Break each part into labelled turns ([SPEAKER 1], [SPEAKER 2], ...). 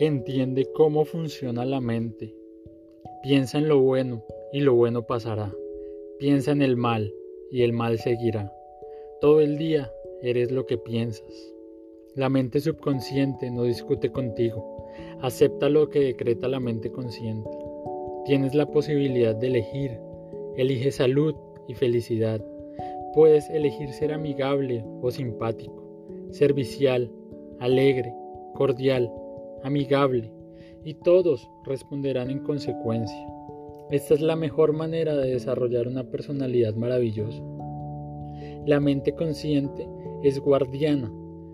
[SPEAKER 1] Entiende cómo funciona la mente. Piensa en lo bueno y lo bueno pasará. Piensa en el mal y el mal seguirá. Todo el día eres lo que piensas. La mente subconsciente no discute contigo. Acepta lo que decreta la mente consciente. Tienes la posibilidad de elegir. Elige salud y felicidad. Puedes elegir ser amigable o simpático, servicial, alegre, cordial amigable, y todos responderán en consecuencia. Esta es la mejor manera de desarrollar una personalidad maravillosa. La mente consciente es guardiana.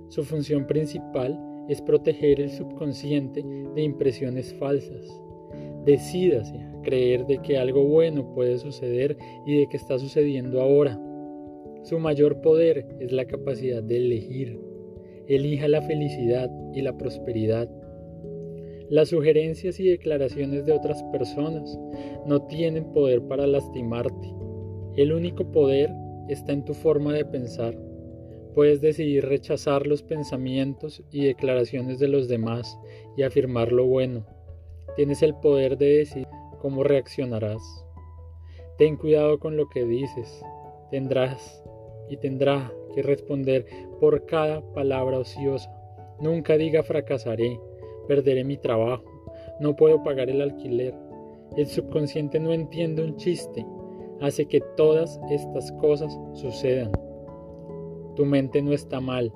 [SPEAKER 1] Su función principal es proteger el subconsciente de impresiones falsas. Decídase a creer de que algo bueno puede suceder y de que está sucediendo ahora. Su mayor poder es la capacidad de elegir. Elija la felicidad y la prosperidad. Las sugerencias y declaraciones de otras personas no tienen poder para lastimarte. El único poder está en tu forma de pensar. Puedes decidir rechazar los pensamientos y declaraciones de los demás y afirmar lo bueno. Tienes el poder de decidir cómo reaccionarás. Ten cuidado con lo que dices. Tendrás y tendrá que responder por cada palabra ociosa. Nunca diga fracasaré perderé mi trabajo, no puedo pagar el alquiler. El subconsciente no entiende un chiste, hace que todas estas cosas sucedan. Tu mente no está mal,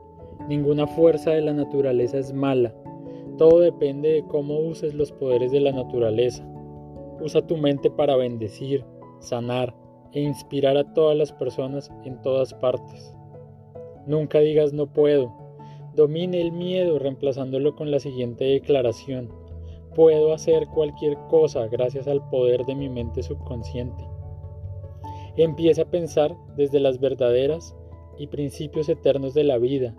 [SPEAKER 1] ninguna fuerza de la naturaleza es mala, todo depende de cómo uses los poderes de la naturaleza. Usa tu mente para bendecir, sanar e inspirar a todas las personas en todas partes. Nunca digas no puedo, Domine el miedo reemplazándolo con la siguiente declaración. Puedo hacer cualquier cosa gracias al poder de mi mente subconsciente. Empieza a pensar desde las verdaderas y principios eternos de la vida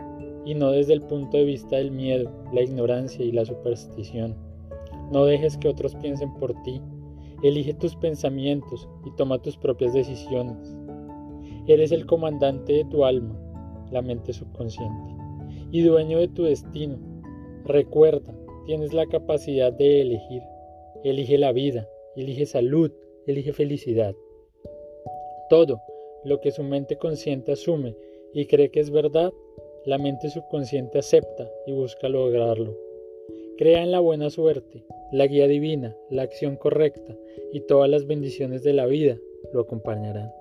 [SPEAKER 1] y no desde el punto de vista del miedo, la ignorancia y la superstición. No dejes que otros piensen por ti. Elige tus pensamientos y toma tus propias decisiones. Eres el comandante de tu alma, la mente subconsciente y dueño de tu destino. Recuerda, tienes la capacidad de elegir. Elige la vida, elige salud, elige felicidad. Todo lo que su mente consciente asume y cree que es verdad, la mente subconsciente acepta y busca lograrlo. Crea en la buena suerte, la guía divina, la acción correcta y todas las bendiciones de la vida lo acompañarán.